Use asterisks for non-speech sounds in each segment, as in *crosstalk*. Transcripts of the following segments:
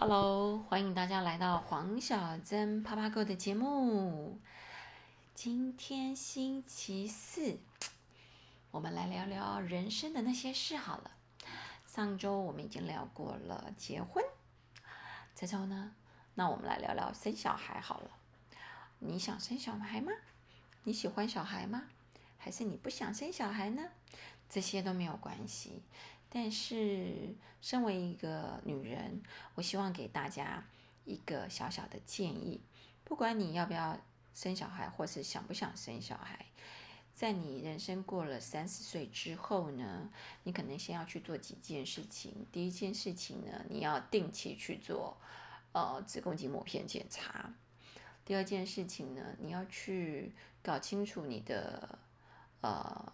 Hello，欢迎大家来到黄小珍啪啪哥的节目。今天星期四，我们来聊聊人生的那些事好了。上周我们已经聊过了结婚，这周呢，那我们来聊聊生小孩好了。你想生小孩吗？你喜欢小孩吗？还是你不想生小孩呢？这些都没有关系。但是，身为一个女人，我希望给大家一个小小的建议：不管你要不要生小孩，或是想不想生小孩，在你人生过了三十岁之后呢，你可能先要去做几件事情。第一件事情呢，你要定期去做呃子宫颈抹片检查；第二件事情呢，你要去搞清楚你的呃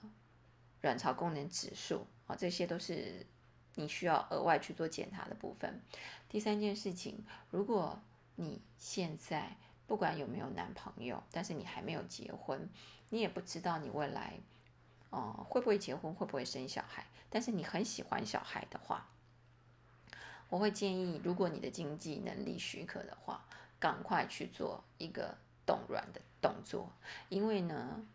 卵巢功能指数。啊，这些都是你需要额外去做检查的部分。第三件事情，如果你现在不管有没有男朋友，但是你还没有结婚，你也不知道你未来，哦，会不会结婚，会不会生小孩，但是你很喜欢小孩的话，我会建议，如果你的经济能力许可的话，赶快去做一个冻卵的动作，因为呢，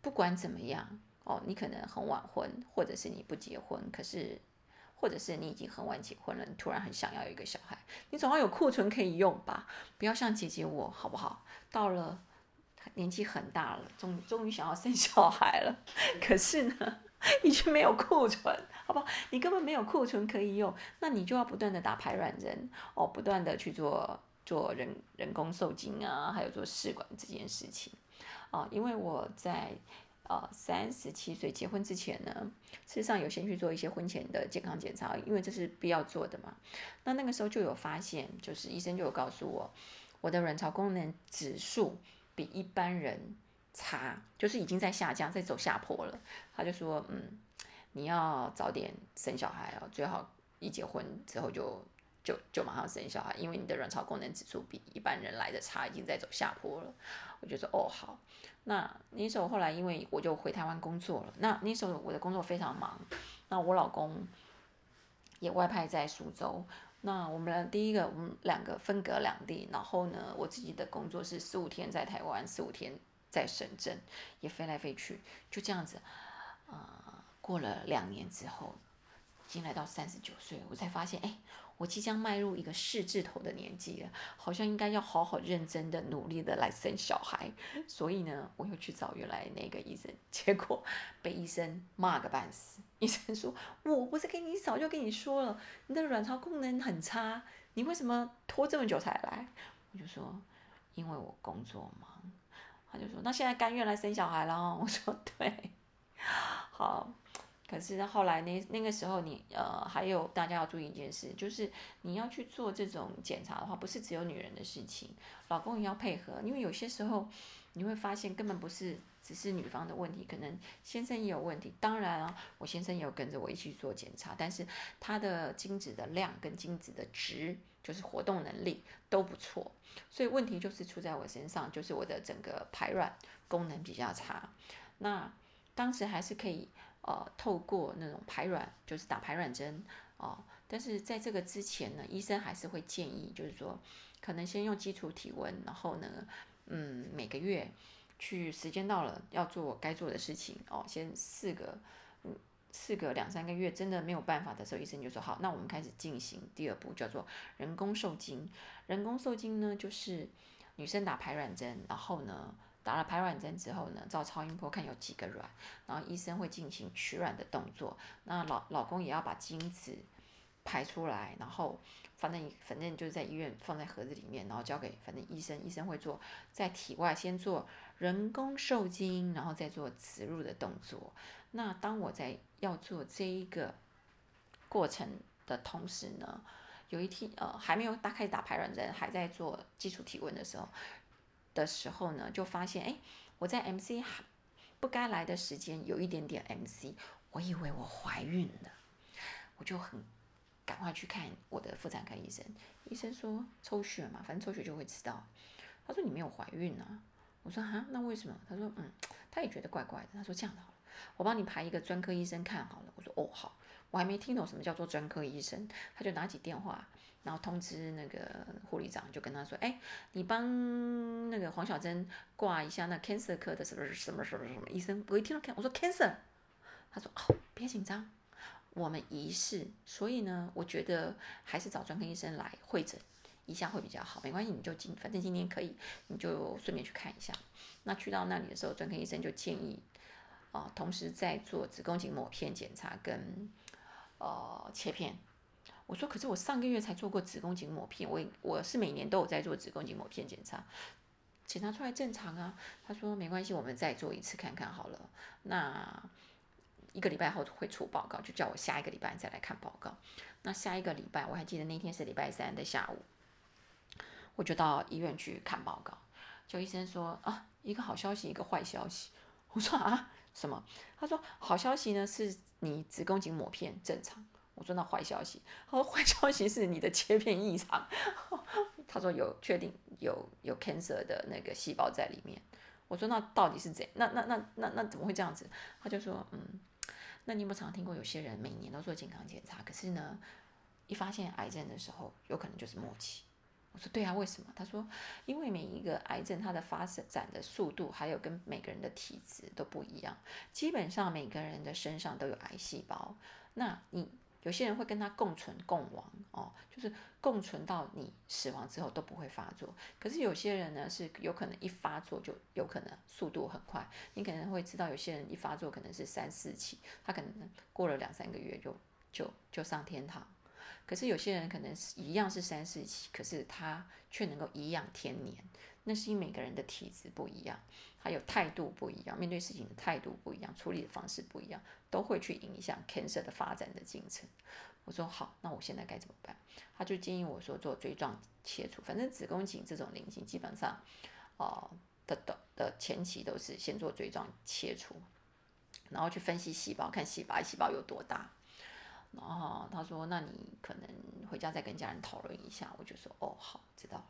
不管怎么样。哦，你可能很晚婚，或者是你不结婚，可是，或者是你已经很晚结婚了，你突然很想要一个小孩，你总要有库存可以用吧？不要像姐姐我，好不好？到了年纪很大了，终终于想要生小孩了，*laughs* 可是呢，已经没有库存，好不好？你根本没有库存可以用，那你就要不断的打排卵针，哦，不断的去做做人人工受精啊，还有做试管这件事情，哦，因为我在。呃，三十七岁结婚之前呢，事实上有先去做一些婚前的健康检查，因为这是必要做的嘛。那那个时候就有发现，就是医生就有告诉我，我的卵巢功能指数比一般人差，就是已经在下降，在走下坡了。他就说，嗯，你要早点生小孩哦，最好一结婚之后就。就就马上生小孩，因为你的卵巢功能指数比一般人来的差，已经在走下坡了。我就说哦好，那那时候后来因为我就回台湾工作了，那那时候我的工作非常忙，那我老公也外派在苏州，那我们第一个我们两个分隔两地，然后呢我自己的工作是十五天在台湾，十五天在深圳，也飞来飞去，就这样子，啊过了两年之后。已经来到三十九岁，我才发现，哎，我即将迈入一个四字头的年纪了，好像应该要好好认真的努力的来生小孩。所以呢，我又去找原来那个医生，结果被医生骂个半死。医生说：“我不是跟你早就跟你说了，你的卵巢功能很差，你为什么拖这么久才来？”我就说：“因为我工作忙。”他就说：“那现在甘愿来生小孩了？” *laughs* 我说：“对，好。”可是后来那那个时候，你呃还有大家要注意一件事，就是你要去做这种检查的话，不是只有女人的事情，老公也要配合，因为有些时候你会发现根本不是只是女方的问题，可能先生也有问题。当然啊，我先生也有跟着我一起做检查，但是他的精子的量跟精子的值，就是活动能力都不错，所以问题就是出在我身上，就是我的整个排卵功能比较差。那当时还是可以。呃，透过那种排卵，就是打排卵针哦。但是在这个之前呢，医生还是会建议，就是说，可能先用基础体温，然后呢，嗯，每个月去时间到了要做该做的事情哦。先四个，嗯，四个两三个月真的没有办法的时候，医生就说好，那我们开始进行第二步，叫做人工受精。人工受精呢，就是女生打排卵针，然后呢。打了排卵针之后呢，照超音波看有几个卵，然后医生会进行取卵的动作。那老老公也要把精子排出来，然后反正反正就是在医院放在盒子里面，然后交给反正医生，医生会做在体外先做人工受精，然后再做植入的动作。那当我在要做这一个过程的同时呢，有一天呃还没有打开始打排卵针，还在做基础体温的时候。的时候呢，就发现哎，我在 MC 不该来的时间有一点点 MC，我以为我怀孕了，我就很赶快去看我的妇产科医生。医生说抽血嘛，反正抽血就会知道。他说你没有怀孕啊。我说哈，那为什么？他说嗯，他也觉得怪怪的。他说这样的好了，我帮你排一个专科医生看好了。我说哦好，我还没听懂什么叫做专科医生，他就拿起电话，然后通知那个护理长，就跟他说：“哎，你帮那个黄小珍挂一下那 cancer 科的什么什么什么什么医生。”我一听到 can，我说 cancer，他说：“哦，别紧张，我们疑似，所以呢，我觉得还是找专科医生来会诊一下会比较好。没关系，你就今反正今天可以，你就顺便去看一下。那去到那里的时候，专科医生就建议啊，同时在做子宫颈抹片检查跟。”呃，切片，我说，可是我上个月才做过子宫颈抹片，我我是每年都有在做子宫颈抹片检查，检查出来正常啊。他说没关系，我们再做一次看看好了。那一个礼拜后会出报告，就叫我下一个礼拜再来看报告。那下一个礼拜，我还记得那天是礼拜三的下午，我就到医院去看报告。就医生说啊，一个好消息，一个坏消息。我说啊。什么？他说好消息呢，是你子宫颈抹片正常。我说那坏消息，*laughs* 他说坏消息是你的切片异常。*laughs* 他说有确定有有 cancer 的那个细胞在里面。我说那到底是怎？那那那那那怎么会这样子？他就说嗯，那你有没有常听过有些人每年都做健康检查，可是呢，一发现癌症的时候，有可能就是末期。我说对啊，为什么？他说，因为每一个癌症它的发展的速度，还有跟每个人的体质都不一样。基本上每个人的身上都有癌细胞，那你有些人会跟他共存共亡哦，就是共存到你死亡之后都不会发作。可是有些人呢是有可能一发作就有可能速度很快，你可能会知道有些人一发作可能是三四期，他可能过了两三个月就就就上天堂。可是有些人可能是一样是三四期，可是他却能够颐养天年，那是因为每个人的体质不一样，还有态度不一样，面对事情的态度不一样，处理的方式不一样，都会去影响 cancer 的发展的进程。我说好，那我现在该怎么办？他就建议我说做锥状切除，反正子宫颈这种菱形基本上，哦的的的前期都是先做锥状切除，然后去分析细胞，看细胞细胞有多大。然后他说：“那你可能回家再跟家人讨论一下。”我就说：“哦，好，知道。”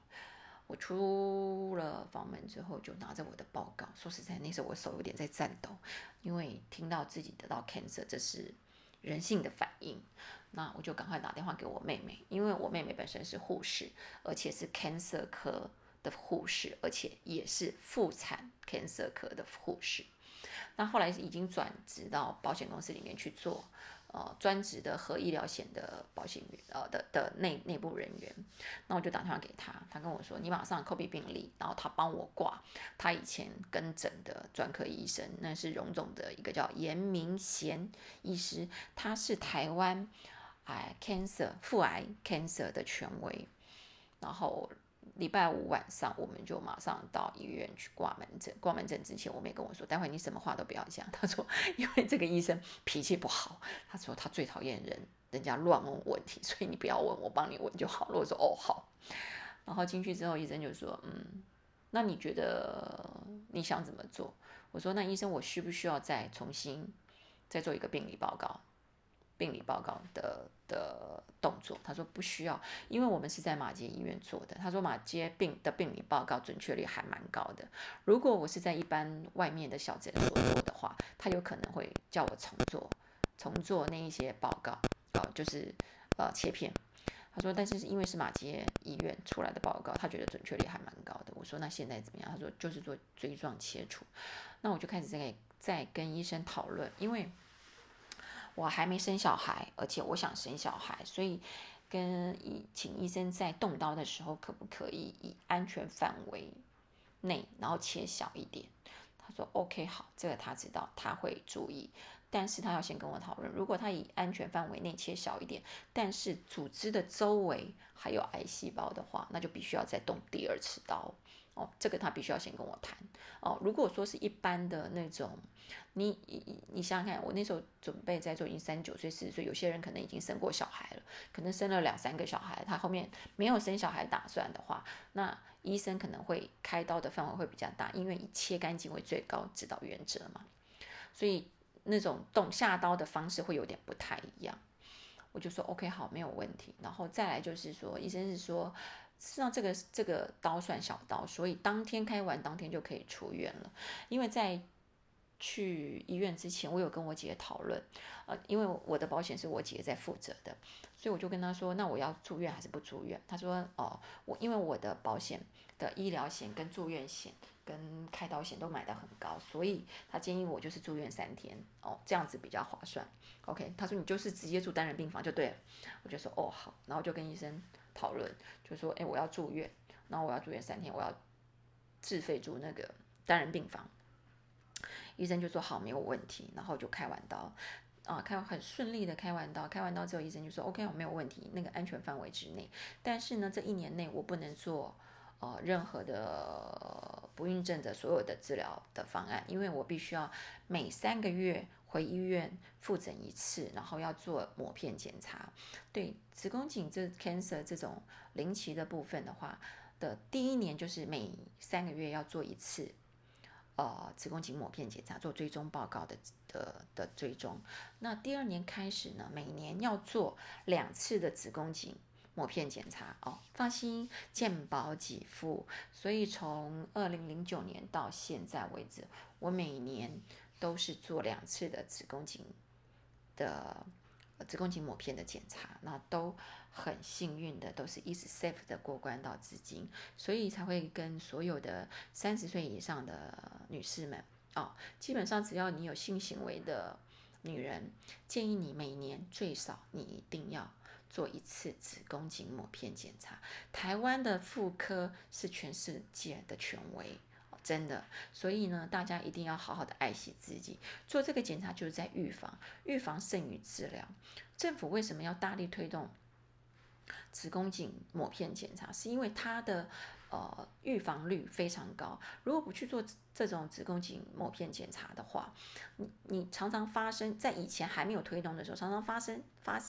我出了房门之后，就拿着我的报告。说实在，那时候我手有点在颤抖，因为听到自己得到 cancer，这是人性的反应。那我就赶快打电话给我妹妹，因为我妹妹本身是护士，而且是 cancer 科的护士，而且也是妇产 cancer 科的护士。那后来已经转职到保险公司里面去做。呃，专职的核医疗险的保险员，呃的的内内部人员，那我就打电话给他，他跟我说，你马上 copy 病历，然后他帮我挂他以前跟诊的专科医生，那是荣总的一个叫严明贤医师，他是台湾癌 cancer 腹癌 cancer 的权威，然后。礼拜五晚上，我们就马上到医院去挂门诊。挂门诊之前，我妹跟我说：“待会你什么话都不要讲。*laughs* ”他说：“因为这个医生脾气不好，他说他最讨厌人人家乱问问题，所以你不要问，我帮你问就好了。”我说：“哦，好。”然后进去之后，医生就说：“嗯，那你觉得你想怎么做？”我说：“那医生，我需不需要再重新再做一个病理报告？”病理报告的的动作，他说不需要，因为我们是在马街医院做的。他说马街病的病理报告准确率还蛮高的。如果我是在一般外面的小诊所做的话，他有可能会叫我重做，重做那一些报告，哦，就是呃切片。他说，但是因为是马街医院出来的报告，他觉得准确率还蛮高的。我说那现在怎么样？他说就是做锥状切除。那我就开始在在跟医生讨论，因为。我还没生小孩，而且我想生小孩，所以跟医请医生在动刀的时候，可不可以以安全范围内，然后切小一点？他说 OK，好，这个他知道，他会注意，但是他要先跟我讨论，如果他以安全范围内切小一点，但是组织的周围还有癌细胞的话，那就必须要再动第二次刀。哦，这个他必须要先跟我谈哦。如果说是一般的那种，你你你想想看，我那时候准备在做，已经三九岁、四十岁，有些人可能已经生过小孩了，可能生了两三个小孩，他后面没有生小孩打算的话，那医生可能会开刀的范围会比较大，因为以切干净为最高指导原则嘛。所以那种动下刀的方式会有点不太一样。我就说 OK 好，没有问题。然后再来就是说，医生是说。实际上，这个这个刀算小刀，所以当天开完，当天就可以出院了。因为在去医院之前，我有跟我姐讨论，呃，因为我的保险是我姐在负责的，所以我就跟她说，那我要住院还是不住院？她说，哦，我因为我的保险的医疗险跟住院险跟开刀险都买的很高，所以她建议我就是住院三天，哦，这样子比较划算。OK，她说你就是直接住单人病房就对了，我就说哦好，然后就跟医生讨论，就说，哎，我要住院，然后我要住院三天，我要自费住那个单人病房。医生就说好，没有问题，然后就开完刀，啊，开很顺利的开完刀，开完刀之后，医生就说 OK，我没有问题，那个安全范围之内。但是呢，这一年内我不能做呃任何的不孕症的所有的治疗的方案，因为我必须要每三个月回医院复诊一次，然后要做抹片检查。对子宫颈这 cancer 这种临期的部分的话，的第一年就是每三个月要做一次。呃，子宫颈抹片检查做追踪报告的的的追踪。那第二年开始呢，每年要做两次的子宫颈抹片检查哦。放心，健保给付。所以从二零零九年到现在为止，我每年都是做两次的子宫颈的。子宫颈抹片的检查，那都很幸运的，都是一直 safe 的过关到至今，所以才会跟所有的三十岁以上的女士们哦，基本上只要你有性行为的女人，建议你每年最少你一定要做一次子宫颈抹片检查。台湾的妇科是全世界的权威。真的，所以呢，大家一定要好好的爱惜自己。做这个检查就是在预防，预防胜于治疗。政府为什么要大力推动子宫颈抹片检查？是因为它的呃预防率非常高。如果不去做这种子宫颈抹片检查的话，你你常常发生在以前还没有推动的时候，常常发生发。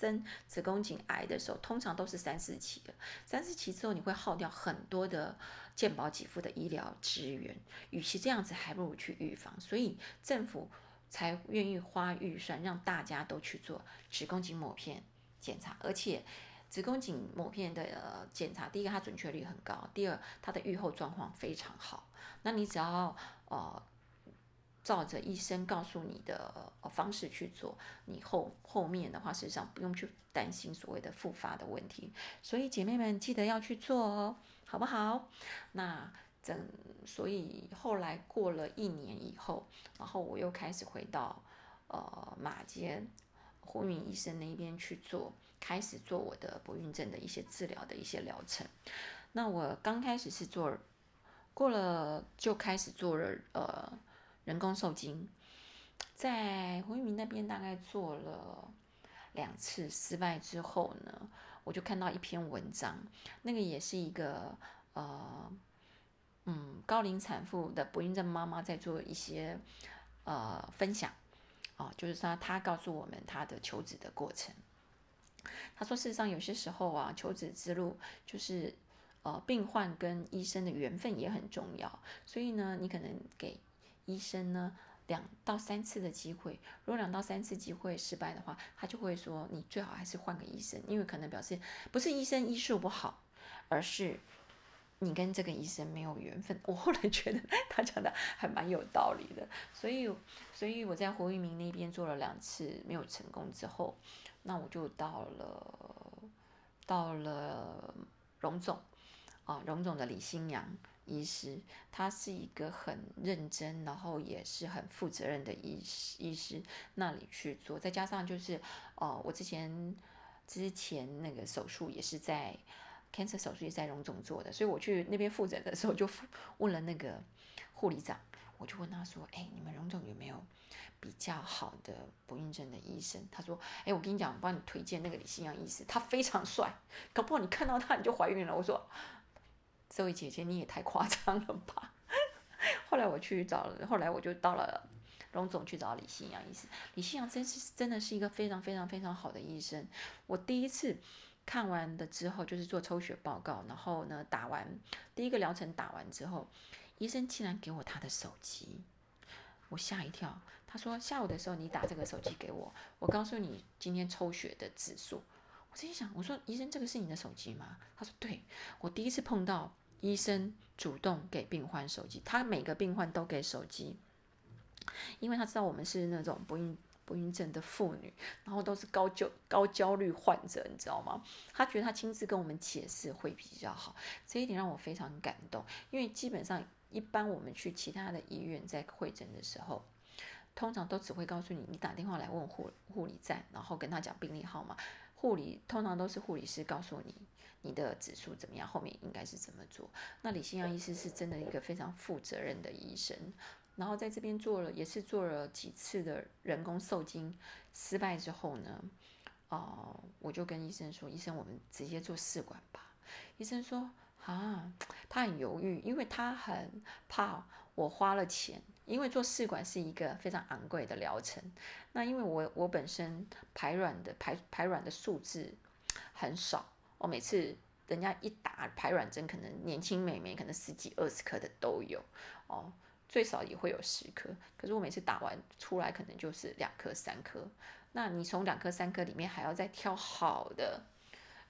生子宫颈癌的时候，通常都是三四期的。三四期之后，你会耗掉很多的健保给付的医疗资源。与其这样子，还不如去预防。所以政府才愿意花预算让大家都去做子宫颈抹片检查。而且，子宫颈抹片的检查，第一个它准确率很高，第二它的预后状况非常好。那你只要呃。照着医生告诉你的方式去做，你后后面的话，事实上不用去担心所谓的复发的问题。所以姐妹们记得要去做哦，好不好？那整所以后来过了一年以后，然后我又开始回到呃马街胡敏医生那边去做，开始做我的不孕症的一些治疗的一些疗程。那我刚开始是做，过了就开始做了呃。人工受精，在胡玉明那边大概做了两次失败之后呢，我就看到一篇文章，那个也是一个呃嗯高龄产妇的不孕症妈妈在做一些呃分享哦，就是说她告诉我们她的求子的过程。她说，事实上有些时候啊，求子之路就是呃病患跟医生的缘分也很重要，所以呢，你可能给。医生呢，两到三次的机会，如果两到三次机会失败的话，他就会说你最好还是换个医生，因为可能表示不是医生医术不好，而是你跟这个医生没有缘分。*laughs* 我后来觉得他讲的还蛮有道理的，所以所以我在胡玉明那边做了两次没有成功之后，那我就到了到了荣总啊，荣总的李新阳。医师，他是一个很认真，然后也是很负责任的医师。医师那里去做，再加上就是，哦，我之前之前那个手术也是在 cancer 手术也在荣总做的，所以我去那边复诊的时候就问了那个护理长，我就问他说：“哎，你们荣总有没有比较好的不孕症的医生？”他说：“哎，我跟你讲，我帮你推荐那个李新阳医师，他非常帅，搞不好你看到他你就怀孕了。”我说。这位姐姐，你也太夸张了吧！*laughs* 后来我去找了，后来我就到了龙总去找李信阳医师。李信阳真是真的是一个非常非常非常好的医生。我第一次看完的之后，就是做抽血报告，然后呢打完第一个疗程打完之后，医生竟然给我他的手机，我吓一跳。他说下午的时候你打这个手机给我，我告诉你今天抽血的指数。我心想，我说医生，这个是你的手机吗？他说对，我第一次碰到。医生主动给病患手机，他每个病患都给手机。因为他知道我们是那种不孕不孕症的妇女，然后都是高焦高焦虑患者，你知道吗？他觉得他亲自跟我们解释会比较好，这一点让我非常感动。因为基本上一般我们去其他的医院在会诊的时候，通常都只会告诉你，你打电话来问护护理站，然后跟他讲病历号码。护理通常都是护理师告诉你你的指数怎么样，后面应该是怎么做。那李新阳医师是真的一个非常负责任的医生，然后在这边做了也是做了几次的人工受精失败之后呢，哦，我就跟医生说，医生我们直接做试管吧。医生说啊，*tsk* 他很犹豫，因为他很怕我花了钱。因为做试管是一个非常昂贵的疗程，那因为我我本身排卵的排排卵的数字很少，我每次人家一打排卵针，可能年轻美眉可能十几二十颗的都有哦，最少也会有十颗，可是我每次打完出来可能就是两颗三颗，那你从两颗三颗里面还要再挑好的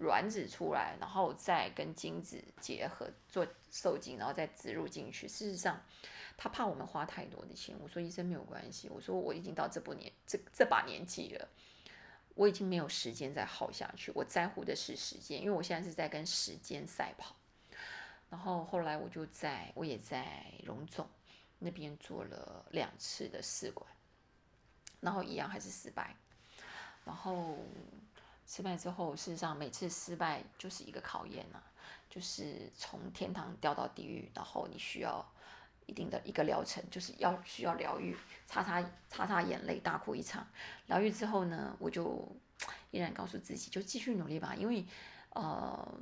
卵子出来，然后再跟精子结合做受精，然后再植入进去，事实上。他怕我们花太多的钱，我说医生没有关系，我说我已经到这部年这这把年纪了，我已经没有时间再耗下去，我在乎的是时间，因为我现在是在跟时间赛跑。然后后来我就在我也在荣总那边做了两次的试管，然后一样还是失败。然后失败之后，事实上每次失败就是一个考验呐，就是从天堂掉到地狱，然后你需要。一定的一个疗程，就是要需要疗愈，擦擦擦擦眼泪，大哭一场。疗愈之后呢，我就依然告诉自己，就继续努力吧。因为，呃，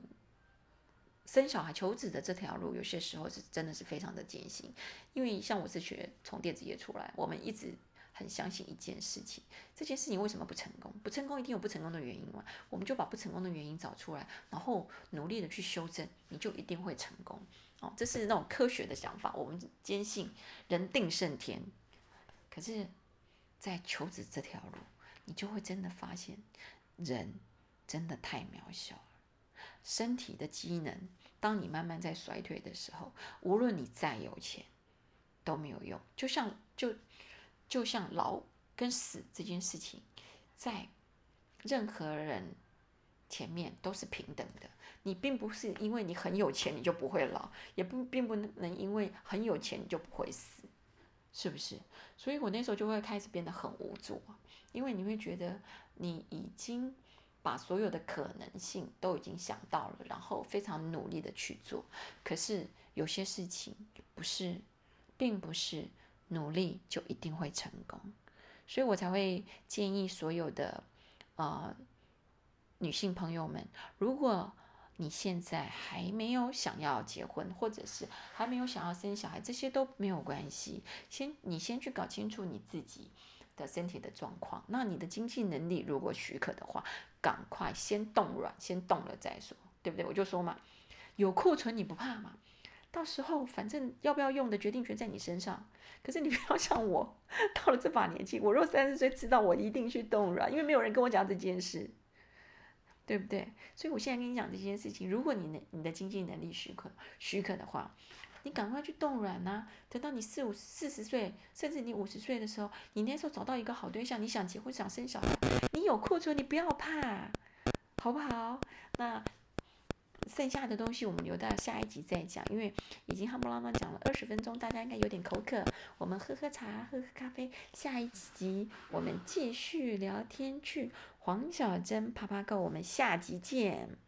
生小孩求子的这条路，有些时候是真的是非常的艰辛。因为像我是学从电子业出来，我们一直很相信一件事情，这件事情为什么不成功？不成功一定有不成功的原因嘛。我们就把不成功的原因找出来，然后努力的去修正，你就一定会成功。哦，这是那种科学的想法，我们坚信人定胜天。可是，在求职这条路，你就会真的发现，人真的太渺小了。身体的机能，当你慢慢在衰退的时候，无论你再有钱，都没有用。就像就就像老跟死这件事情，在任何人前面都是平等的。你并不是因为你很有钱你就不会老，也不并不能因为很有钱你就不会死，是不是？所以我那时候就会开始变得很无助，因为你会觉得你已经把所有的可能性都已经想到了，然后非常努力的去做，可是有些事情不是，并不是努力就一定会成功，所以我才会建议所有的呃女性朋友们，如果你现在还没有想要结婚，或者是还没有想要生小孩，这些都没有关系。先你先去搞清楚你自己的身体的状况。那你的经济能力如果许可的话，赶快先冻卵，先冻了再说，对不对？我就说嘛，有库存你不怕嘛？到时候反正要不要用的决定权在你身上。可是你不要像我，到了这把年纪，我若三十岁知道我一定去冻卵，因为没有人跟我讲这件事。对不对？所以我现在跟你讲这件事情，如果你的你的经济能力许可许可的话，你赶快去冻卵呐！等到你四五四十岁，甚至你五十岁的时候，你那时候找到一个好对象，你想结婚想生小孩，你有库存，你不要怕，好不好？那。剩下的东西我们留到下一集再讲，因为已经夯不啷当讲了二十分钟，大家应该有点口渴，我们喝喝茶，喝喝咖啡。下一集我们继续聊天去，黄小珍啪啪购我们下集见。